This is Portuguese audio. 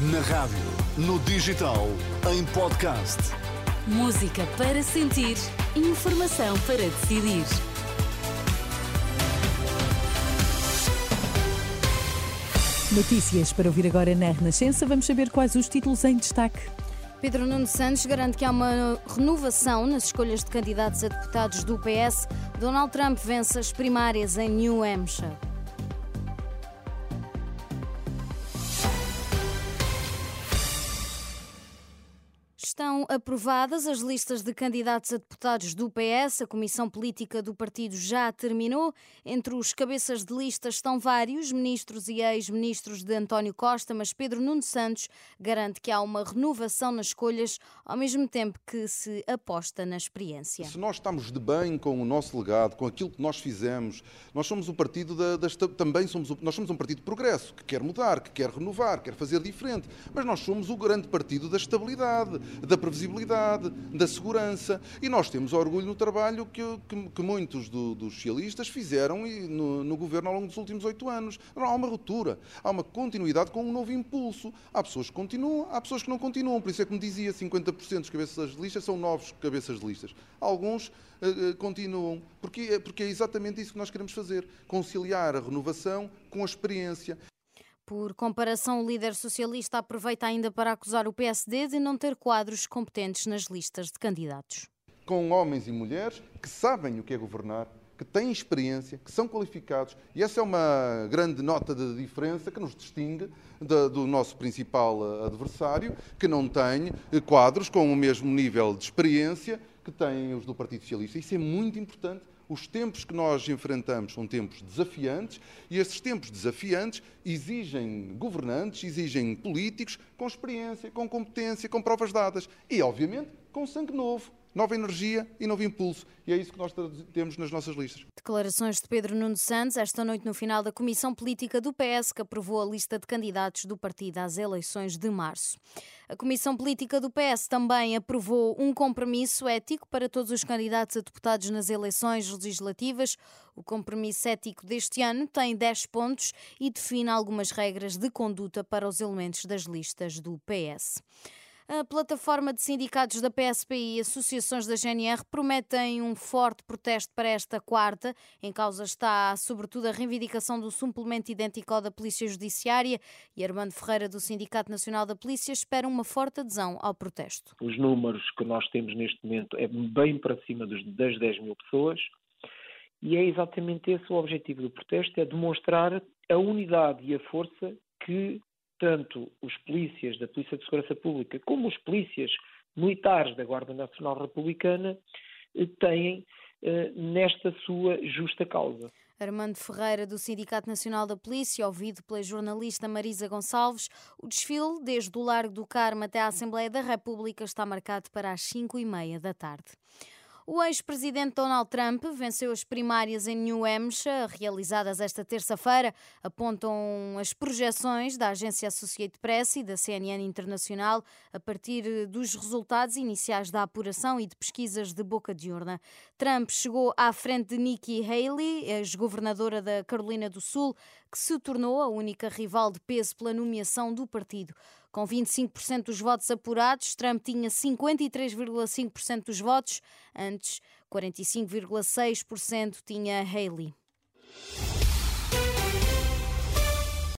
Na rádio, no digital, em podcast. Música para sentir, informação para decidir. Notícias para ouvir agora na Renascença. Vamos saber quais os títulos em destaque. Pedro Nuno Santos garante que há uma renovação nas escolhas de candidatos a deputados do PS. Donald Trump vence as primárias em New Hampshire. Estão aprovadas as listas de candidatos a deputados do PS. A comissão política do partido já terminou. Entre os cabeças de lista estão vários ministros e ex-ministros de António Costa, mas Pedro Nuno Santos garante que há uma renovação nas escolhas, ao mesmo tempo que se aposta na experiência. Se nós estamos de bem com o nosso legado, com aquilo que nós fizemos, nós somos o partido da, da também somos nós somos um partido de progresso que quer mudar, que quer renovar, quer fazer diferente, mas nós somos o grande partido da estabilidade da previsibilidade, da segurança. E nós temos orgulho no trabalho que, que, que muitos do, dos socialistas fizeram no, no, governo ao longo dos últimos oito anos. Há uma ruptura, há uma continuidade com um novo impulso. Há pessoas que continuam, há pessoas que não continuam. Por isso é que me dizia, 50% dos cabeças de listas são novos cabeças de listas. Alguns uh, continuam, porque, porque é exatamente isso que nós queremos fazer, conciliar a renovação com a experiência. Por comparação, o líder socialista aproveita ainda para acusar o PSD de não ter quadros competentes nas listas de candidatos. Com homens e mulheres que sabem o que é governar, que têm experiência, que são qualificados, e essa é uma grande nota de diferença que nos distingue do nosso principal eh, adversário, que não tem eh, quadros com o mesmo nível de experiência que têm os do Partido Socialista. Isso é muito importante os tempos que nós enfrentamos são tempos desafiantes e esses tempos desafiantes exigem governantes, exigem políticos com experiência, com competência, com provas dadas e, obviamente, com sangue novo nova energia e novo impulso. E é isso que nós temos nas nossas listas. Declarações de Pedro Nuno Santos esta noite no final da Comissão Política do PS, que aprovou a lista de candidatos do partido às eleições de março. A Comissão Política do PS também aprovou um compromisso ético para todos os candidatos a deputados nas eleições legislativas. O compromisso ético deste ano tem 10 pontos e define algumas regras de conduta para os elementos das listas do PS. A plataforma de sindicatos da PSP e associações da GNR prometem um forte protesto para esta quarta. Em causa está, sobretudo, a reivindicação do suplemento idêntico ao da Polícia Judiciária e Armando Ferreira, do Sindicato Nacional da Polícia, espera uma forte adesão ao protesto. Os números que nós temos neste momento é bem para cima das 10 mil pessoas. E é exatamente esse o objetivo do protesto, é demonstrar a unidade e a força que tanto os polícias da Polícia de Segurança Pública como os polícias militares da Guarda Nacional Republicana eh, têm eh, nesta sua justa causa. Armando Ferreira, do Sindicato Nacional da Polícia, ouvido pela jornalista Marisa Gonçalves, o desfile, desde o Largo do Carmo até à Assembleia da República, está marcado para as 5 e meia da tarde. O ex-presidente Donald Trump venceu as primárias em New Hampshire, realizadas esta terça-feira. Apontam as projeções da agência Associated Press e da CNN Internacional a partir dos resultados iniciais da apuração e de pesquisas de boca de urna. Trump chegou à frente de Nikki Haley, ex-governadora da Carolina do Sul, que se tornou a única rival de peso pela nomeação do partido. Com 25% dos votos apurados, Trump tinha 53,5% dos votos, antes 45,6% tinha Haley.